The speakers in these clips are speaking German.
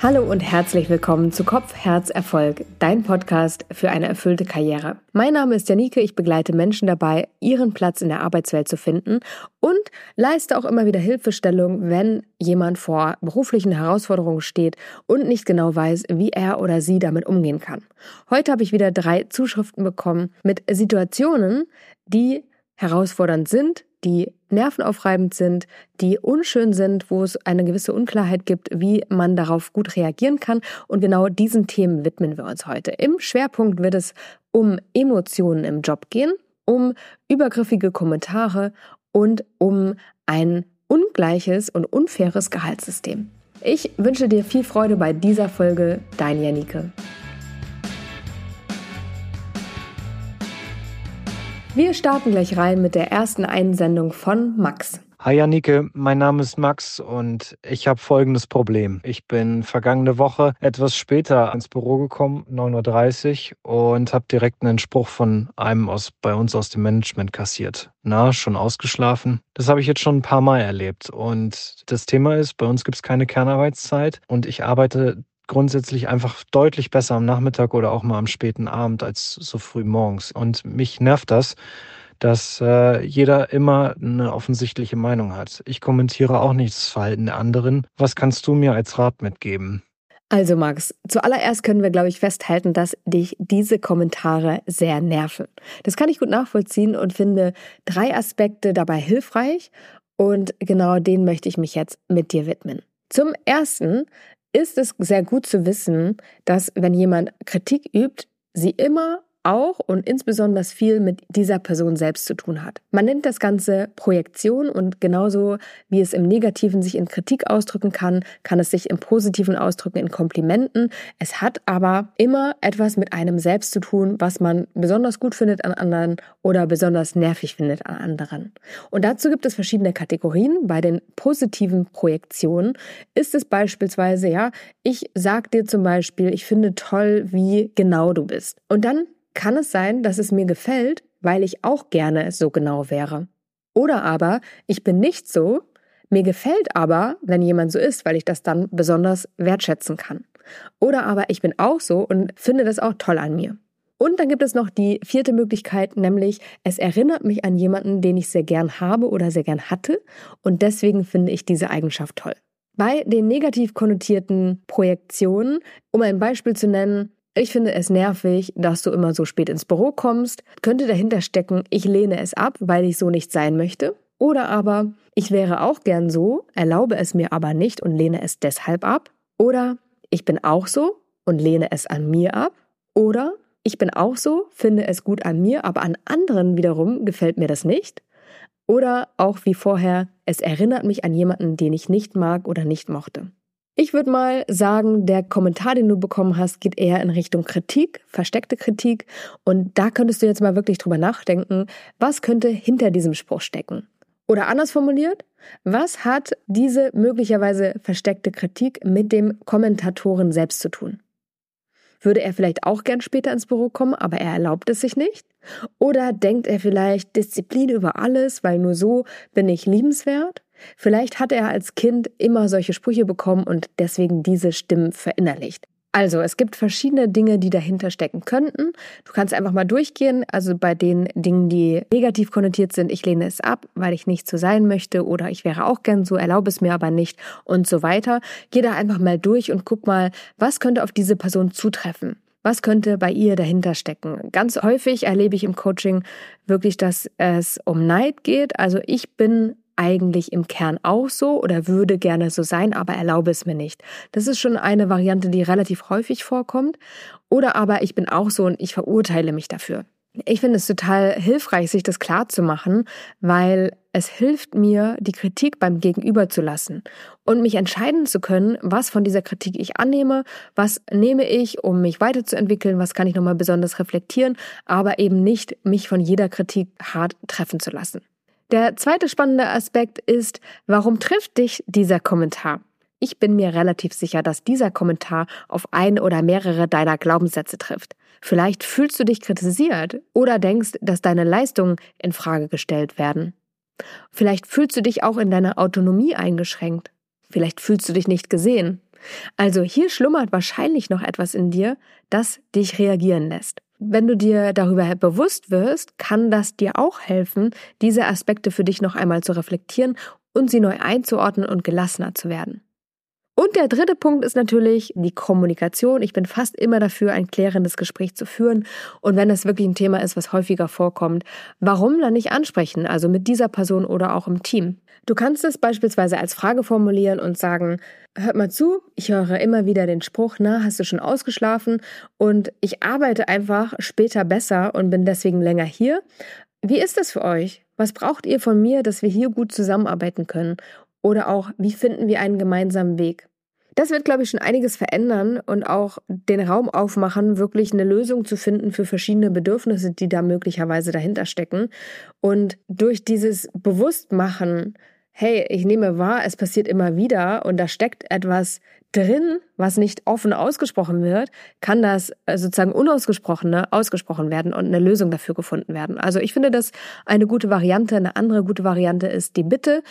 Hallo und herzlich willkommen zu Kopf, Herz, Erfolg, dein Podcast für eine erfüllte Karriere. Mein Name ist Janike, ich begleite Menschen dabei, ihren Platz in der Arbeitswelt zu finden und leiste auch immer wieder Hilfestellung, wenn jemand vor beruflichen Herausforderungen steht und nicht genau weiß, wie er oder sie damit umgehen kann. Heute habe ich wieder drei Zuschriften bekommen mit Situationen, die herausfordernd sind, die nervenaufreibend sind, die unschön sind, wo es eine gewisse Unklarheit gibt, wie man darauf gut reagieren kann. Und genau diesen Themen widmen wir uns heute. Im Schwerpunkt wird es um Emotionen im Job gehen, um übergriffige Kommentare und um ein ungleiches und unfaires Gehaltssystem. Ich wünsche dir viel Freude bei dieser Folge, dein Janike. Wir starten gleich rein mit der ersten Einsendung von Max. Hi Janike, mein Name ist Max und ich habe folgendes Problem. Ich bin vergangene Woche etwas später ins Büro gekommen, 9.30 Uhr, und habe direkt einen Spruch von einem aus, bei uns aus dem Management kassiert. Na, schon ausgeschlafen? Das habe ich jetzt schon ein paar Mal erlebt. Und das Thema ist, bei uns gibt es keine Kernarbeitszeit und ich arbeite grundsätzlich einfach deutlich besser am Nachmittag oder auch mal am späten Abend als so früh morgens. Und mich nervt das, dass äh, jeder immer eine offensichtliche Meinung hat. Ich kommentiere auch nicht das Verhalten der anderen. Was kannst du mir als Rat mitgeben? Also Max, zuallererst können wir, glaube ich, festhalten, dass dich diese Kommentare sehr nerven. Das kann ich gut nachvollziehen und finde drei Aspekte dabei hilfreich und genau denen möchte ich mich jetzt mit dir widmen. Zum ersten ist es sehr gut zu wissen, dass wenn jemand Kritik übt, sie immer auch und insbesondere viel mit dieser Person selbst zu tun hat. Man nennt das Ganze Projektion und genauso wie es im Negativen sich in Kritik ausdrücken kann, kann es sich im Positiven ausdrücken in Komplimenten. Es hat aber immer etwas mit einem selbst zu tun, was man besonders gut findet an anderen oder besonders nervig findet an anderen. Und dazu gibt es verschiedene Kategorien. Bei den positiven Projektionen ist es beispielsweise, ja, ich sag dir zum Beispiel, ich finde toll, wie genau du bist. Und dann kann es sein, dass es mir gefällt, weil ich auch gerne so genau wäre. Oder aber ich bin nicht so, mir gefällt aber, wenn jemand so ist, weil ich das dann besonders wertschätzen kann. Oder aber ich bin auch so und finde das auch toll an mir. Und dann gibt es noch die vierte Möglichkeit, nämlich es erinnert mich an jemanden, den ich sehr gern habe oder sehr gern hatte und deswegen finde ich diese Eigenschaft toll. Bei den negativ konnotierten Projektionen, um ein Beispiel zu nennen, ich finde es nervig, dass du immer so spät ins Büro kommst. Könnte dahinter stecken, ich lehne es ab, weil ich so nicht sein möchte. Oder aber, ich wäre auch gern so, erlaube es mir aber nicht und lehne es deshalb ab. Oder ich bin auch so und lehne es an mir ab. Oder ich bin auch so, finde es gut an mir, aber an anderen wiederum gefällt mir das nicht. Oder auch wie vorher, es erinnert mich an jemanden, den ich nicht mag oder nicht mochte. Ich würde mal sagen, der Kommentar, den du bekommen hast, geht eher in Richtung Kritik, versteckte Kritik. Und da könntest du jetzt mal wirklich drüber nachdenken, was könnte hinter diesem Spruch stecken? Oder anders formuliert, was hat diese möglicherweise versteckte Kritik mit dem Kommentatoren selbst zu tun? Würde er vielleicht auch gern später ins Büro kommen, aber er erlaubt es sich nicht? Oder denkt er vielleicht Disziplin über alles, weil nur so bin ich liebenswert? Vielleicht hat er als Kind immer solche Sprüche bekommen und deswegen diese Stimmen verinnerlicht. Also, es gibt verschiedene Dinge, die dahinter stecken könnten. Du kannst einfach mal durchgehen. Also bei den Dingen, die negativ konnotiert sind, ich lehne es ab, weil ich nicht so sein möchte oder ich wäre auch gern so, erlaube es mir aber nicht und so weiter. Geh da einfach mal durch und guck mal, was könnte auf diese Person zutreffen. Was könnte bei ihr dahinter stecken? Ganz häufig erlebe ich im Coaching wirklich, dass es um Neid geht. Also ich bin eigentlich im Kern auch so oder würde gerne so sein, aber erlaube es mir nicht. Das ist schon eine Variante, die relativ häufig vorkommt. Oder aber ich bin auch so und ich verurteile mich dafür. Ich finde es total hilfreich, sich das klar zu machen, weil es hilft mir, die Kritik beim Gegenüber zu lassen und mich entscheiden zu können, was von dieser Kritik ich annehme, was nehme ich, um mich weiterzuentwickeln, was kann ich nochmal besonders reflektieren, aber eben nicht mich von jeder Kritik hart treffen zu lassen. Der zweite spannende Aspekt ist, warum trifft dich dieser Kommentar? Ich bin mir relativ sicher, dass dieser Kommentar auf ein oder mehrere deiner Glaubenssätze trifft. Vielleicht fühlst du dich kritisiert oder denkst, dass deine Leistungen in Frage gestellt werden. Vielleicht fühlst du dich auch in deiner Autonomie eingeschränkt. Vielleicht fühlst du dich nicht gesehen. Also hier schlummert wahrscheinlich noch etwas in dir, das dich reagieren lässt. Wenn du dir darüber bewusst wirst, kann das dir auch helfen, diese Aspekte für dich noch einmal zu reflektieren und sie neu einzuordnen und gelassener zu werden. Und der dritte Punkt ist natürlich die Kommunikation. Ich bin fast immer dafür, ein klärendes Gespräch zu führen. Und wenn es wirklich ein Thema ist, was häufiger vorkommt, warum dann nicht ansprechen? Also mit dieser Person oder auch im Team. Du kannst es beispielsweise als Frage formulieren und sagen, hört mal zu, ich höre immer wieder den Spruch, na, hast du schon ausgeschlafen? Und ich arbeite einfach später besser und bin deswegen länger hier. Wie ist das für euch? Was braucht ihr von mir, dass wir hier gut zusammenarbeiten können? Oder auch, wie finden wir einen gemeinsamen Weg? Das wird, glaube ich, schon einiges verändern und auch den Raum aufmachen, wirklich eine Lösung zu finden für verschiedene Bedürfnisse, die da möglicherweise dahinter stecken. Und durch dieses Bewusstmachen, hey, ich nehme wahr, es passiert immer wieder und da steckt etwas drin, was nicht offen ausgesprochen wird, kann das sozusagen unausgesprochene ausgesprochen werden und eine Lösung dafür gefunden werden. Also ich finde das eine gute Variante. Eine andere gute Variante ist die Bitte.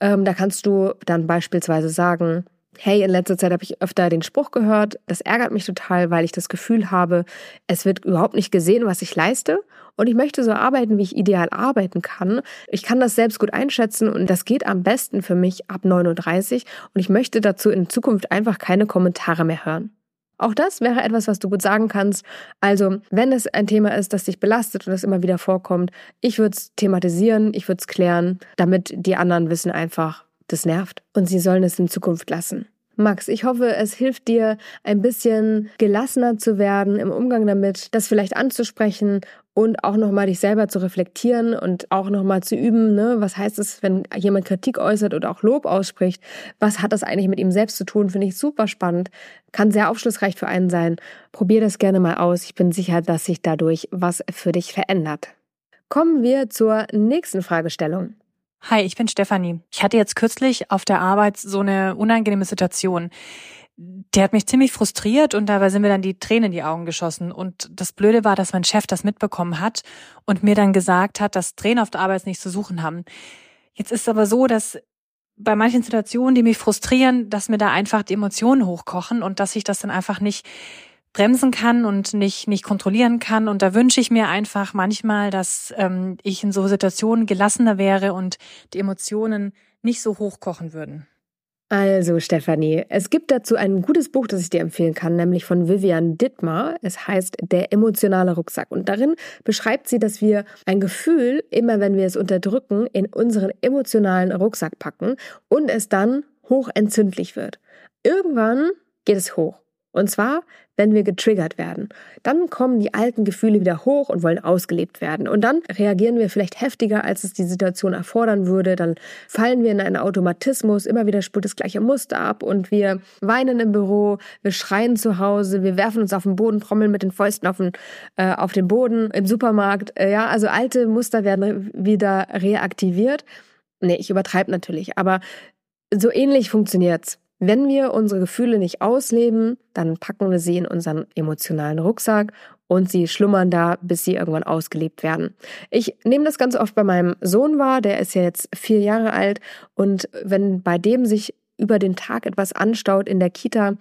Ähm, da kannst du dann beispielsweise sagen, hey, in letzter Zeit habe ich öfter den Spruch gehört, das ärgert mich total, weil ich das Gefühl habe, es wird überhaupt nicht gesehen, was ich leiste. Und ich möchte so arbeiten, wie ich ideal arbeiten kann. Ich kann das selbst gut einschätzen und das geht am besten für mich ab 39 und ich möchte dazu in Zukunft einfach keine Kommentare mehr hören. Auch das wäre etwas, was du gut sagen kannst. Also, wenn es ein Thema ist, das dich belastet und das immer wieder vorkommt, ich würde es thematisieren, ich würde es klären, damit die anderen wissen einfach, das nervt und sie sollen es in Zukunft lassen. Max, ich hoffe, es hilft dir, ein bisschen gelassener zu werden im Umgang damit, das vielleicht anzusprechen und auch nochmal dich selber zu reflektieren und auch nochmal zu üben, ne? was heißt es, wenn jemand Kritik äußert oder auch Lob ausspricht, was hat das eigentlich mit ihm selbst zu tun, finde ich super spannend, kann sehr aufschlussreich für einen sein. Probier das gerne mal aus, ich bin sicher, dass sich dadurch was für dich verändert. Kommen wir zur nächsten Fragestellung. Hi, ich bin Stefanie. Ich hatte jetzt kürzlich auf der Arbeit so eine unangenehme Situation. Der hat mich ziemlich frustriert und dabei sind mir dann die Tränen in die Augen geschossen. Und das Blöde war, dass mein Chef das mitbekommen hat und mir dann gesagt hat, dass Tränen auf der Arbeit nichts zu suchen haben. Jetzt ist es aber so, dass bei manchen Situationen, die mich frustrieren, dass mir da einfach die Emotionen hochkochen und dass ich das dann einfach nicht bremsen kann und nicht, nicht kontrollieren kann. Und da wünsche ich mir einfach manchmal, dass ähm, ich in so Situationen gelassener wäre und die Emotionen nicht so hochkochen würden. Also, Stefanie, es gibt dazu ein gutes Buch, das ich dir empfehlen kann, nämlich von Vivian Dittmar. Es heißt Der emotionale Rucksack. Und darin beschreibt sie, dass wir ein Gefühl, immer wenn wir es unterdrücken, in unseren emotionalen Rucksack packen und es dann hochentzündlich wird. Irgendwann geht es hoch. Und zwar, wenn wir getriggert werden. Dann kommen die alten Gefühle wieder hoch und wollen ausgelebt werden. Und dann reagieren wir vielleicht heftiger, als es die Situation erfordern würde. Dann fallen wir in einen Automatismus, immer wieder spult das gleiche Muster ab und wir weinen im Büro, wir schreien zu Hause, wir werfen uns auf den Boden, trommeln mit den Fäusten auf den, äh, auf den Boden im Supermarkt. Äh, ja, also alte Muster werden wieder reaktiviert. Nee, ich übertreibe natürlich, aber so ähnlich funktioniert's. Wenn wir unsere Gefühle nicht ausleben, dann packen wir sie in unseren emotionalen Rucksack und sie schlummern da, bis sie irgendwann ausgelebt werden. Ich nehme das ganz oft bei meinem Sohn wahr, der ist ja jetzt vier Jahre alt und wenn bei dem sich über den Tag etwas anstaut in der Kita,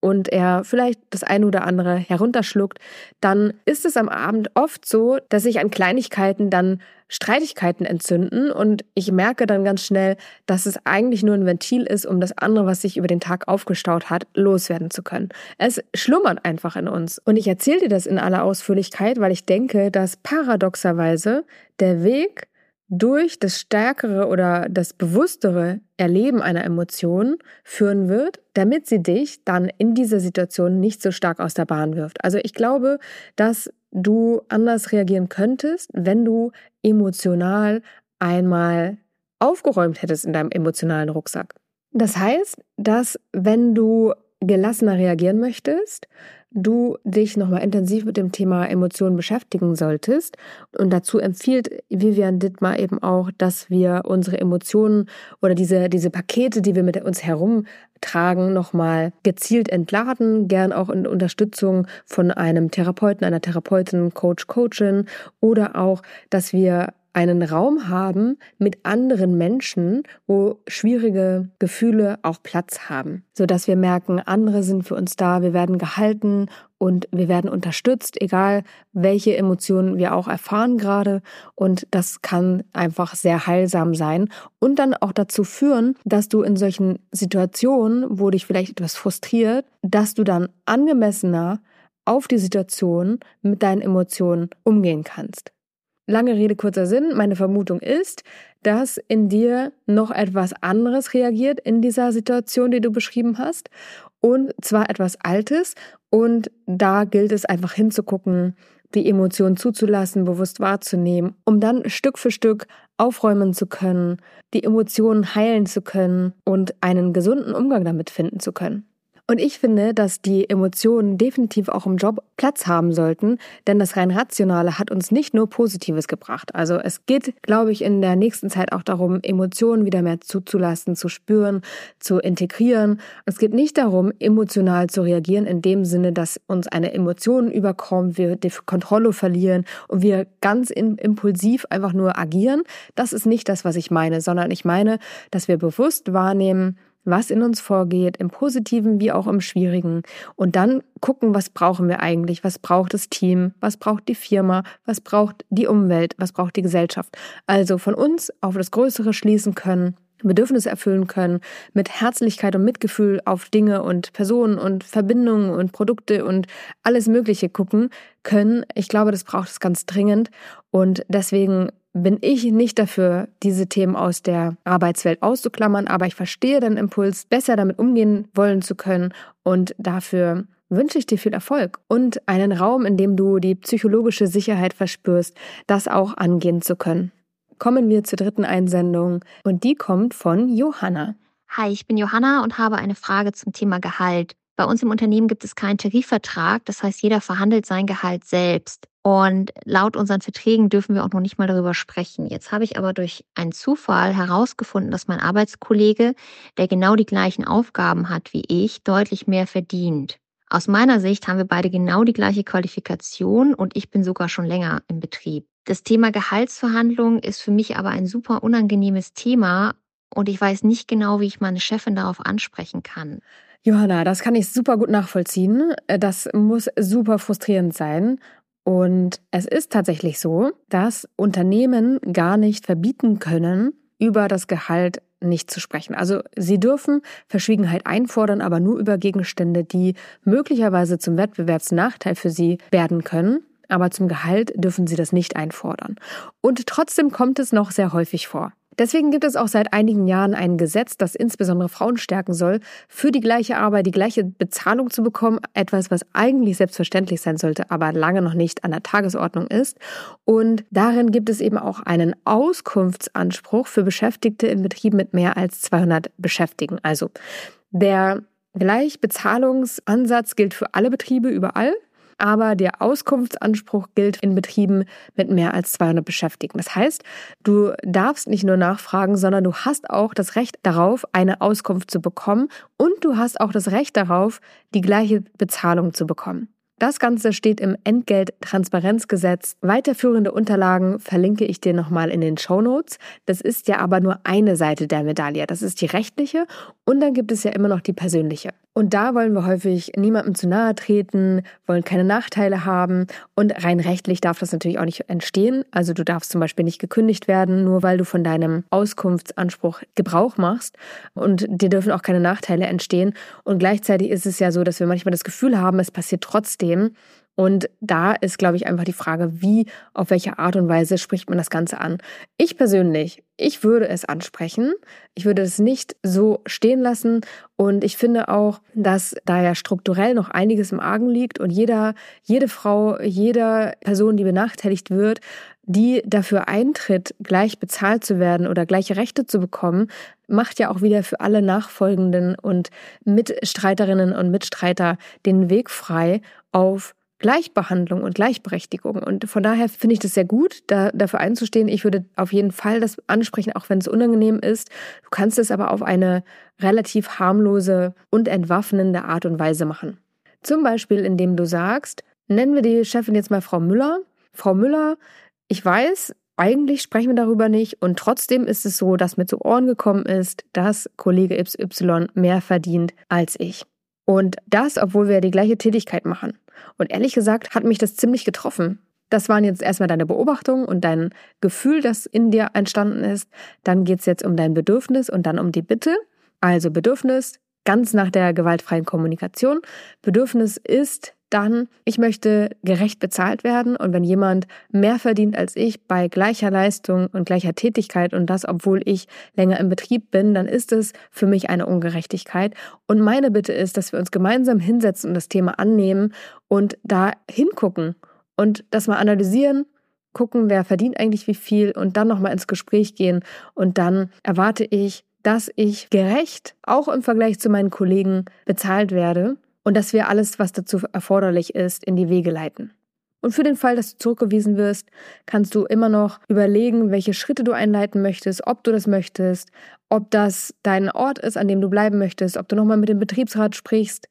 und er vielleicht das eine oder andere herunterschluckt, dann ist es am Abend oft so, dass sich an Kleinigkeiten dann Streitigkeiten entzünden und ich merke dann ganz schnell, dass es eigentlich nur ein Ventil ist, um das andere, was sich über den Tag aufgestaut hat, loswerden zu können. Es schlummert einfach in uns. Und ich erzähle dir das in aller Ausführlichkeit, weil ich denke, dass paradoxerweise der Weg durch das stärkere oder das bewusstere Erleben einer Emotion führen wird, damit sie dich dann in dieser Situation nicht so stark aus der Bahn wirft. Also ich glaube, dass du anders reagieren könntest, wenn du emotional einmal aufgeräumt hättest in deinem emotionalen Rucksack. Das heißt, dass wenn du gelassener reagieren möchtest, du dich nochmal intensiv mit dem Thema Emotionen beschäftigen solltest. Und dazu empfiehlt Vivian Dittmar eben auch, dass wir unsere Emotionen oder diese, diese Pakete, die wir mit uns herumtragen, nochmal gezielt entladen, gern auch in Unterstützung von einem Therapeuten, einer Therapeutin, Coach, Coachin oder auch, dass wir einen Raum haben mit anderen Menschen, wo schwierige Gefühle auch Platz haben, so dass wir merken, andere sind für uns da, wir werden gehalten und wir werden unterstützt, egal welche Emotionen wir auch erfahren gerade. Und das kann einfach sehr heilsam sein und dann auch dazu führen, dass du in solchen Situationen, wo dich vielleicht etwas frustriert, dass du dann angemessener auf die Situation mit deinen Emotionen umgehen kannst. Lange Rede, kurzer Sinn. Meine Vermutung ist, dass in dir noch etwas anderes reagiert in dieser Situation, die du beschrieben hast. Und zwar etwas Altes. Und da gilt es einfach hinzugucken, die Emotionen zuzulassen, bewusst wahrzunehmen, um dann Stück für Stück aufräumen zu können, die Emotionen heilen zu können und einen gesunden Umgang damit finden zu können. Und ich finde, dass die Emotionen definitiv auch im Job Platz haben sollten, denn das rein Rationale hat uns nicht nur Positives gebracht. Also es geht, glaube ich, in der nächsten Zeit auch darum, Emotionen wieder mehr zuzulassen, zu spüren, zu integrieren. Es geht nicht darum, emotional zu reagieren in dem Sinne, dass uns eine Emotion überkommt, wir die Kontrolle verlieren und wir ganz impulsiv einfach nur agieren. Das ist nicht das, was ich meine, sondern ich meine, dass wir bewusst wahrnehmen, was in uns vorgeht, im positiven wie auch im schwierigen. Und dann gucken, was brauchen wir eigentlich? Was braucht das Team? Was braucht die Firma? Was braucht die Umwelt? Was braucht die Gesellschaft? Also von uns auf das Größere schließen können. Bedürfnisse erfüllen können, mit Herzlichkeit und Mitgefühl auf Dinge und Personen und Verbindungen und Produkte und alles Mögliche gucken können. Ich glaube, das braucht es ganz dringend. Und deswegen bin ich nicht dafür, diese Themen aus der Arbeitswelt auszuklammern, aber ich verstehe den Impuls, besser damit umgehen wollen zu können und dafür wünsche ich dir viel Erfolg und einen Raum, in dem du die psychologische Sicherheit verspürst, das auch angehen zu können. Kommen wir zur dritten Einsendung und die kommt von Johanna. Hi, ich bin Johanna und habe eine Frage zum Thema Gehalt. Bei uns im Unternehmen gibt es keinen Tarifvertrag, das heißt, jeder verhandelt sein Gehalt selbst. Und laut unseren Verträgen dürfen wir auch noch nicht mal darüber sprechen. Jetzt habe ich aber durch einen Zufall herausgefunden, dass mein Arbeitskollege, der genau die gleichen Aufgaben hat wie ich, deutlich mehr verdient. Aus meiner Sicht haben wir beide genau die gleiche Qualifikation und ich bin sogar schon länger im Betrieb. Das Thema Gehaltsverhandlung ist für mich aber ein super unangenehmes Thema und ich weiß nicht genau, wie ich meine Chefin darauf ansprechen kann. Johanna, das kann ich super gut nachvollziehen. Das muss super frustrierend sein. Und es ist tatsächlich so, dass Unternehmen gar nicht verbieten können, über das Gehalt nicht zu sprechen. Also sie dürfen Verschwiegenheit einfordern, aber nur über Gegenstände, die möglicherweise zum Wettbewerbsnachteil für sie werden können. Aber zum Gehalt dürfen sie das nicht einfordern. Und trotzdem kommt es noch sehr häufig vor. Deswegen gibt es auch seit einigen Jahren ein Gesetz, das insbesondere Frauen stärken soll, für die gleiche Arbeit die gleiche Bezahlung zu bekommen. Etwas, was eigentlich selbstverständlich sein sollte, aber lange noch nicht an der Tagesordnung ist. Und darin gibt es eben auch einen Auskunftsanspruch für Beschäftigte in Betrieben mit mehr als 200 Beschäftigten. Also der Gleichbezahlungsansatz gilt für alle Betriebe überall aber der Auskunftsanspruch gilt in Betrieben mit mehr als 200 Beschäftigten. Das heißt, du darfst nicht nur nachfragen, sondern du hast auch das Recht darauf, eine Auskunft zu bekommen und du hast auch das Recht darauf, die gleiche Bezahlung zu bekommen. Das Ganze steht im Entgelttransparenzgesetz. Weiterführende Unterlagen verlinke ich dir nochmal in den Show Notes. Das ist ja aber nur eine Seite der Medaille. Das ist die rechtliche und dann gibt es ja immer noch die persönliche. Und da wollen wir häufig niemandem zu nahe treten, wollen keine Nachteile haben und rein rechtlich darf das natürlich auch nicht entstehen. Also du darfst zum Beispiel nicht gekündigt werden, nur weil du von deinem Auskunftsanspruch Gebrauch machst und dir dürfen auch keine Nachteile entstehen. Und gleichzeitig ist es ja so, dass wir manchmal das Gefühl haben, es passiert trotzdem. Und da ist, glaube ich, einfach die Frage, wie, auf welche Art und Weise spricht man das Ganze an. Ich persönlich, ich würde es ansprechen. Ich würde es nicht so stehen lassen. Und ich finde auch, dass da ja strukturell noch einiges im Argen liegt und jeder, jede Frau, jede Person, die benachteiligt wird, die dafür eintritt, gleich bezahlt zu werden oder gleiche Rechte zu bekommen, macht ja auch wieder für alle Nachfolgenden und Mitstreiterinnen und Mitstreiter den Weg frei auf Gleichbehandlung und Gleichberechtigung. Und von daher finde ich das sehr gut, da, dafür einzustehen. Ich würde auf jeden Fall das ansprechen, auch wenn es unangenehm ist. Du kannst es aber auf eine relativ harmlose und entwaffnende Art und Weise machen. Zum Beispiel, indem du sagst, nennen wir die Chefin jetzt mal Frau Müller. Frau Müller, ich weiß, eigentlich sprechen wir darüber nicht und trotzdem ist es so, dass mir zu Ohren gekommen ist, dass Kollege XY mehr verdient als ich. Und das, obwohl wir die gleiche Tätigkeit machen. Und ehrlich gesagt hat mich das ziemlich getroffen. Das waren jetzt erstmal deine Beobachtungen und dein Gefühl, das in dir entstanden ist. Dann geht es jetzt um dein Bedürfnis und dann um die Bitte. Also Bedürfnis, ganz nach der gewaltfreien Kommunikation. Bedürfnis ist dann, ich möchte gerecht bezahlt werden. Und wenn jemand mehr verdient als ich bei gleicher Leistung und gleicher Tätigkeit und das, obwohl ich länger im Betrieb bin, dann ist es für mich eine Ungerechtigkeit. Und meine Bitte ist, dass wir uns gemeinsam hinsetzen und das Thema annehmen und da hingucken und das mal analysieren, gucken, wer verdient eigentlich wie viel und dann nochmal ins Gespräch gehen. Und dann erwarte ich, dass ich gerecht, auch im Vergleich zu meinen Kollegen, bezahlt werde und dass wir alles, was dazu erforderlich ist, in die Wege leiten. Und für den Fall, dass du zurückgewiesen wirst, kannst du immer noch überlegen, welche Schritte du einleiten möchtest, ob du das möchtest, ob das dein Ort ist, an dem du bleiben möchtest, ob du nochmal mit dem Betriebsrat sprichst,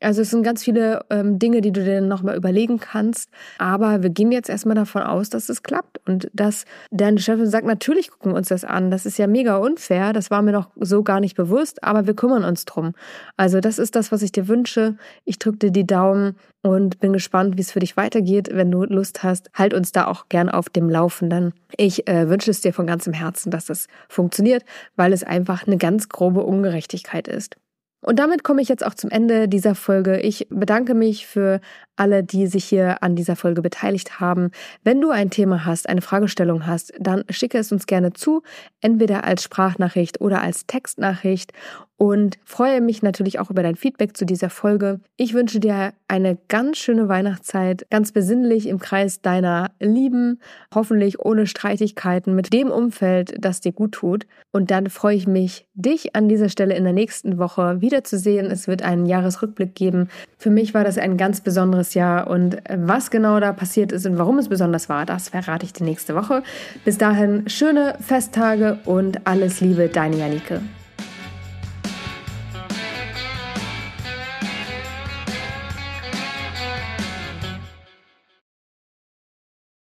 also es sind ganz viele ähm, Dinge, die du dir nochmal überlegen kannst. Aber wir gehen jetzt erstmal davon aus, dass es klappt und dass deine Chefin sagt, natürlich gucken wir uns das an. Das ist ja mega unfair. Das war mir noch so gar nicht bewusst, aber wir kümmern uns drum. Also das ist das, was ich dir wünsche. Ich drücke dir die Daumen und bin gespannt, wie es für dich weitergeht. Wenn du Lust hast, halt uns da auch gern auf dem Laufenden. Ich äh, wünsche es dir von ganzem Herzen, dass das funktioniert, weil es einfach eine ganz grobe Ungerechtigkeit ist. Und damit komme ich jetzt auch zum Ende dieser Folge. Ich bedanke mich für alle, die sich hier an dieser Folge beteiligt haben. Wenn du ein Thema hast, eine Fragestellung hast, dann schicke es uns gerne zu, entweder als Sprachnachricht oder als Textnachricht und freue mich natürlich auch über dein Feedback zu dieser Folge. Ich wünsche dir eine ganz schöne Weihnachtszeit, ganz besinnlich im Kreis deiner Lieben, hoffentlich ohne Streitigkeiten, mit dem Umfeld, das dir gut tut. Und dann freue ich mich, dich an dieser Stelle in der nächsten Woche wiederzusehen. Es wird einen Jahresrückblick geben. Für mich war das ein ganz besonderes Jahr und was genau da passiert ist und warum es besonders war, das verrate ich die nächste Woche. Bis dahin schöne Festtage und alles Liebe, deine Janike.